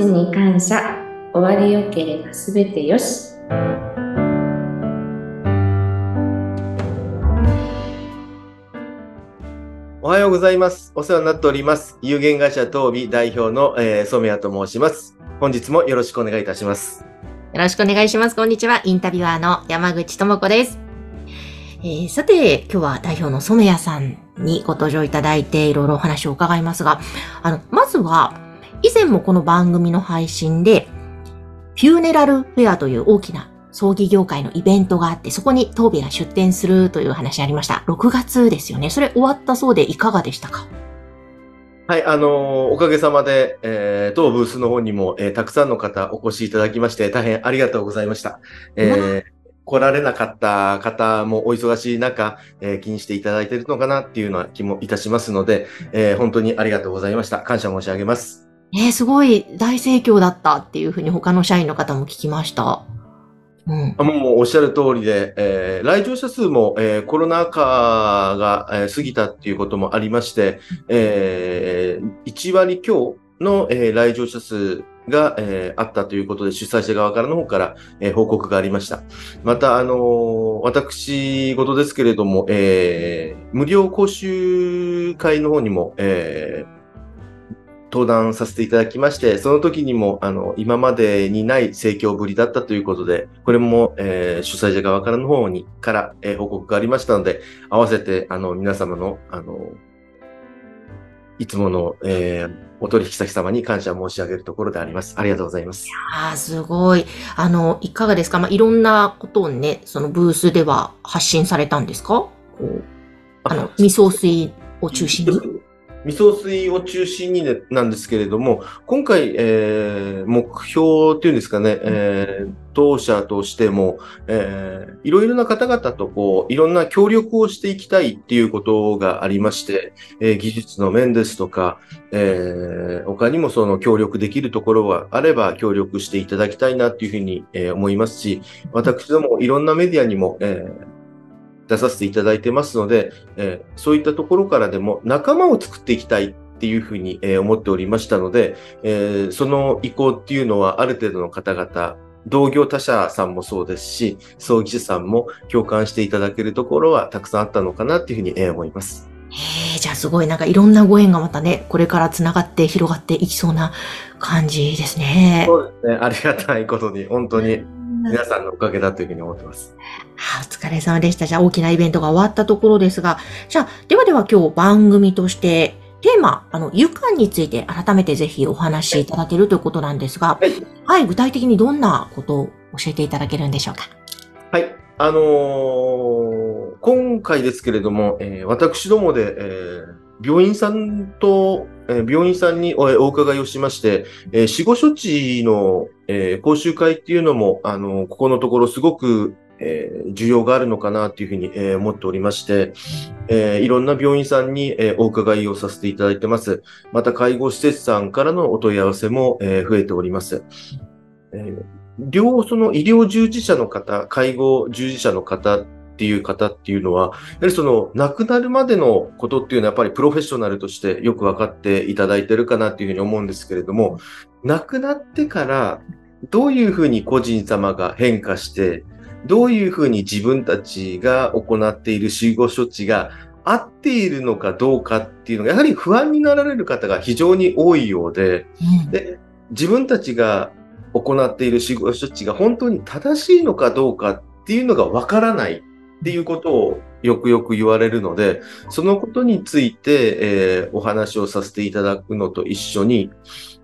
ちに感謝終わりよければすべてよしおはようございます。お世話になっております。有限会社東美代表の、えー、染谷と申します。本日もよろしくお願いいたします。よろしくお願いします。こんにちは。インタビュアーの山口智子です。えー、さて、今日は代表の染谷さんにご登場いただいていろいろお話を伺いますが、あの、まずは、以前もこの番組の配信で、フューネラルフェアという大きな葬儀業界のイベントがあって、そこに東美が出展するという話ありました。6月ですよね。それ終わったそうでいかがでしたか？はい、あのーおかげさまで、えー、当ブースの方にも、えーたくさんの方お越しいただきまして、大変ありがとうございました。えー来られなかった方もお忙しい中、えー気にしていただいているのかなっていうような気もいたしますので、えー本当にありがとうございました。感謝申し上げます。えー、すごい大盛況だったっていうふうに他の社員の方も聞きました。うん。もうおっしゃる通りで、えー来場者数も、えーコロナ禍が、えー過ぎたっていうこともありまして、えー1割強の、えー来場者数が、えーあったということで、主催者側からの方から、えー報告がありました。また、あのー私事ですけれども、えー無料講習会の方にも、えー登壇させていただきまして、その時にも、あの、今までにない盛況ぶりだったということで、これも、えー主催者側からの方に、から、えー報告がありましたので、合わせて、あの、皆様の、あの、いつもの、えーお取引先様に感謝申し上げるところであります。ありがとうございます。ああ、すごい。あの、いかがですか？まあ、いろんなことをね、そのブースでは発信されたんですか？こう、あの、味噌水を中心に？味噌水を中心に、ね、なんですけれども、今回、えー目標っていうんですかね、えー当社としても、えーいろいろな方々とこう、いろんな協力をしていきたいっていうことがありまして、えー技術の面ですとか、えー他にもその協力できるところがあれば協力していただきたいなっていうふうに、えー思いますし、私どもいろんなメディアにも、えー出させていただいてますので、えーそういったところからでも仲間を作っていきたいっていうふうに、えー思っておりましたので、えーその意向っていうのはある程度の方々、同業他社さんもそうですし、葬儀師さんも共感していただけるところはたくさんあったのかなっていうふうに、えー思います。へえ、じゃあすごいなんかいろんなご縁がまたね、これから繋がって広がっていきそうな感じですね。そうですね。ありがたいことに、本当に皆さんのおかげだというふうに思ってます。あお疲れ様でした。じゃあ大きなイベントが終わったところですが、じゃあ、ではでは今日番組として、テーマ、あの、湯館について改めてぜひお話しいただけるということなんですが、はい。はい、具体的にどんなことを教えていただけるんでしょうか？はい。あのー今回ですけれども、えー私どもで、えー病院さんと、え病院さんにお伺いをしまして、え死後処置の、え講習会っていうのも、あのここのところすごく、えー需要があるのかなっていうふうに、えー思っておりまして、えーいろんな病院さんに、えーお伺いをさせていただいてます。また介護施設さんからのお問い合わせも、えー増えております。えー両、その医療従事者の方、介護従事者の方っていう方っていうのは、やはりその亡くなるまでのことっていうのはやっぱりプロフェッショナルとしてよく分かっていただいてるかなっていうふうに思うんですけれども、亡くなってからどういうふうに個人様が変化して、どういうふうに自分たちが行っている死後処置が合っているのかどうかっていうのが、やはり不安になられる方が非常に多いようで、うん。で、自分たちが行っている死後処置が本当に正しいのかどうかっていうのがわからないっていうことをよくよく言われるので、そのことについて、えーお話をさせていただくのと一緒に、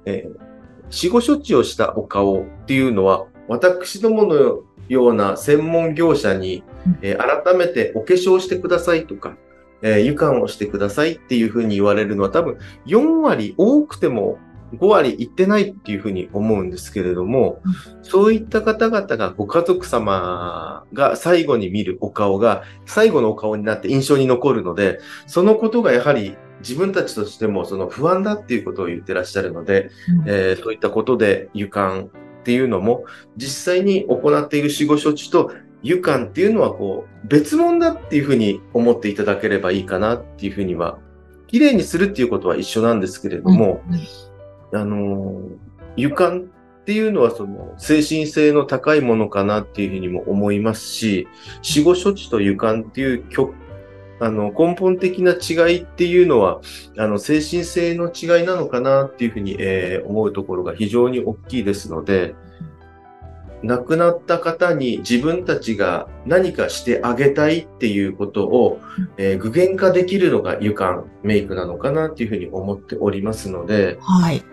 えー死後処置をしたお顔っていうのは、私どものような専門業者に、えー改めてお化粧してくださいとか、えー、湯をしてくださいっていうふうに言われるのは多分4割多くても5割いってないっていうふうに思うんですけれども、そういった方々がご家族様が最後に見るお顔が最後のお顔になって印象に残るので、そのことがやはり自分たちとしてもその不安だっていうことを言ってらっしゃるので、えーそういったことで湯管っていうのも実際に行っている死後処置と湯管っていうのはこう別物だっていうふうに思っていただければいいかなっていうふうには、綺麗にするっていうことは一緒なんですけれども、あのー床っていうのはその精神性の高いものかなっていうふうにも思いますし、死後処置と床っていうあの根本的な違いっていうのは、あの精神性の違いなのかなっていうふうに、えー、思うところが非常に大きいですので、亡くなった方に自分たちが何かしてあげたいっていうことを、えー、具現化できるのが湯間メイクなのかなっていうふうに思っておりますので、はい、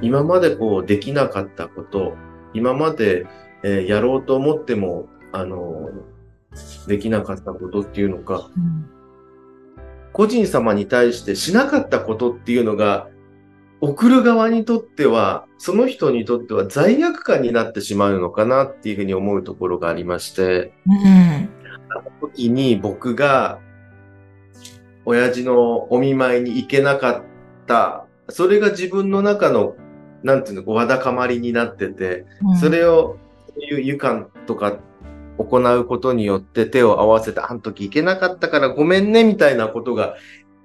今までこうできなかったこと、今まで、えー、やろうと思っても、あのできなかったことっていうのか、うん、個人様に対してしなかったことっていうのが送る側にとっては、その人にとっては罪悪感になってしまうのかなっていうふうに思うところがありまして、うん、あの時に僕が親父のお見舞いに行けなかった、それが自分の中の、なんていうの、わだかまりになってて、うん、それを、いう湯間とか行うことによって手を合わせて、あの時行けなかったからごめんね、みたいなことが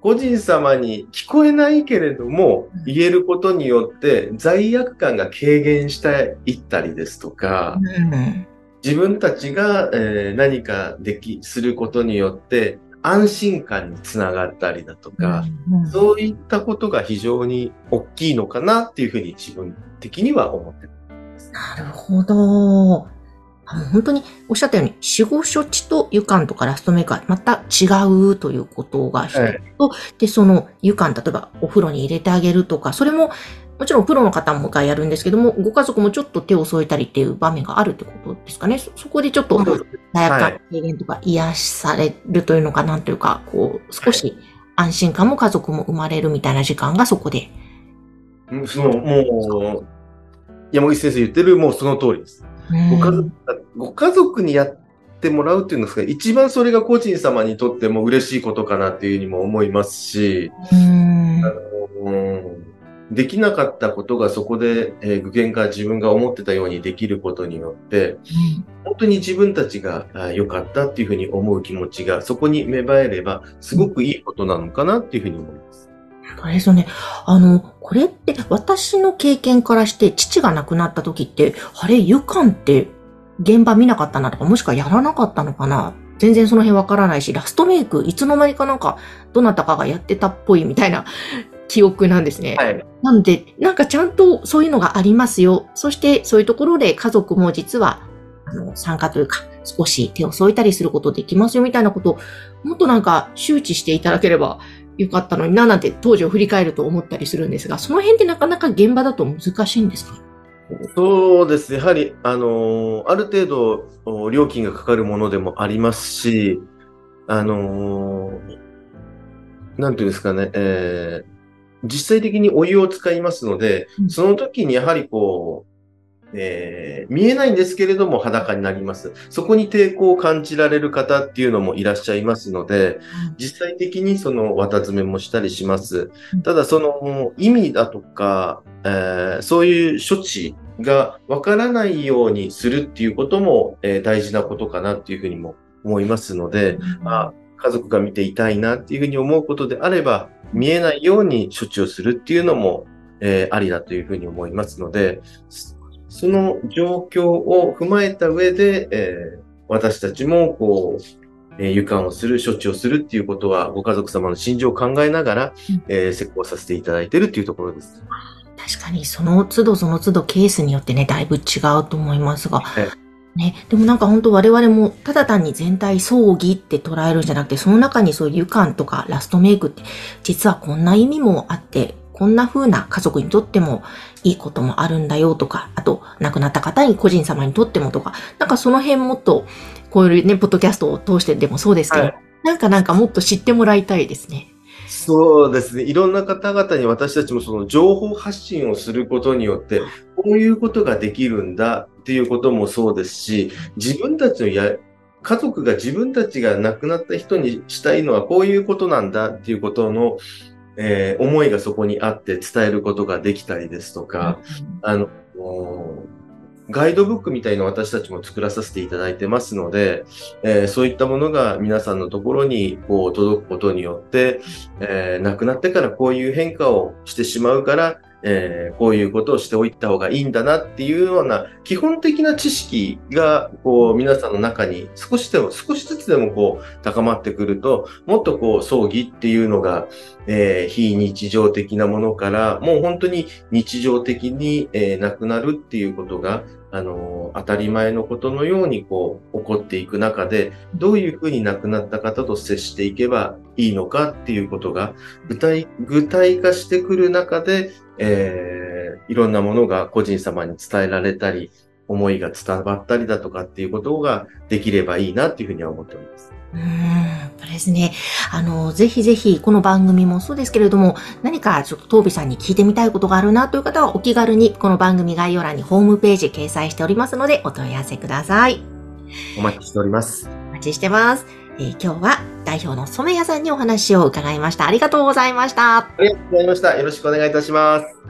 個人様に聞こえないけれども、言えることによって罪悪感が軽減していったりですとか、自分たちが、えー、何かでき、することによって安心感につながったりだとか、そういったことが非常に大きいのかなっていうふうに自分的には思ってます。なるほど。本当におっしゃったように、死後処置と湯管とかラストメーカー、また違うということが一つと、はい、で、その湯管、例えばお風呂に入れてあげるとか、それも、もちろんプロの方もがやるんですけども、ご家族もちょっと手を添えたりっていう場面があるってことですかね。そこでちょっと、とか癒しされるというのかなんというか、こう、少し安心感も家族も生まれるみたいな時間がそこで。その、もう、山口先生言ってる、もうその通りです。ご家族ご家族にやってもらうっていうんですか、一番それが個人様にとっても嬉しいことかなっていうふうにも思いますし、あのできなかったことがそこで、えー、具現化自分が思ってたようにできることによって、本当に自分たちが良かったっていうふうに思う気持ちがそこに芽生えれば、すごくいいことなのかなっていうふうに思います。そうですよね。あの、これって私の経験からして父が亡くなった時って、あれ、湯管って現場見なかったなとか、もしくはやらなかったのかな全然その辺わからないし、ラストメイク、いつの間にかなんか、どなたかがやってたっぽいみたいな記憶なんですね。はい。なんで、なんかちゃんとそういうのがありますよ。そしてそういうところで家族も実は、あの、参加というか、少し手を添えたりすることできますよみたいなことを、もっとなんか周知していただければよかったのにななんて当時を振り返ると思ったりするんですが、その辺ってなかなか現場だと難しいんですか？そうですね。やはり、あのー、ある程度料金がかかるものでもありますし、あのー、なんていうんですかね、えー、実際的にお湯を使いますので、その時にやはりこう、えー、見えないんですけれども裸になります。そこに抵抗を感じられる方っていうのもいらっしゃいますので、実際的にその綿詰めもしたりします。ただその意味だとか、えー、そういう処置がわからないようにするっていうことも、えー、大事なことかなっていうふうにも思いますので、あ家族が見ていたいなっていうふうに思うことであれば、見えないように処置をするっていうのも、えー、ありだというふうに思いますので、その状況を踏まえた上で、えー、私たちも、こう、えー、湯をする、処置をするっていうことは、ご家族様の心情を考えながら、うん、えー、施工させていただいているっていうところです。確かに、その都度その都度ケースによってね、だいぶ違うと思いますが、ね、でもなんか本当我々もただ単に全体葬儀って捉えるんじゃなくて、その中にそういう湯感とかラストメイクって実はこんな意味もあって、こんな風な家族にとってもいいこともあるんだよとか、あと亡くなった方に個人様にとってもとか、なんかその辺もっと、こういうね、ポッドキャストを通してでもそうですけど、はい、なんかなんかもっと知ってもらいたいですね。そうですね。いろんな方々に私たちもその情報発信をすることによって、こういうことができるんだっていうこともそうですし、自分たちのや、家族が自分たちが亡くなった人にしたいのはこういうことなんだっていうことのえー、思いがそこにあって伝えることができたりですとか、あの、ガイドブックみたいな私たちも作らさせていただいてますので、えー、そういったものが皆さんのところにこう届くことによって、えー、亡くなってからこういう変化をしてしまうから、えーこういうことをしておいた方がいいんだなっていうような基本的な知識が、こう、皆さんの中に少しでも、少しずつでもこう、高まってくると、もっとこう、葬儀っていうのが、えー非日常的なものから、もう本当に日常的に、えーなくなるっていうことが、あの当たり前のことのようにこう、起こっていく中で、どういうふうに亡くなった方と接していけばいいのかっていうことが、具体、具体化してくる中で、えーいろんなものが個人様に伝えられたり、思いが伝わったりだとかっていうことができればいいなっていうふうには思っております。うーん、そうですね。あの、ぜひぜひ、この番組もそうですけれども、何かちょっとトービさんに聞いてみたいことがあるなという方は、お気軽に、この番組概要欄にホームページ掲載しておりますので、お問い合わせください。お待ちしております。お待ちしてます。えー今日は代表の染谷さんにお話を伺いました。ありがとうございました。ありがとうございました。よろしくお願いいたします。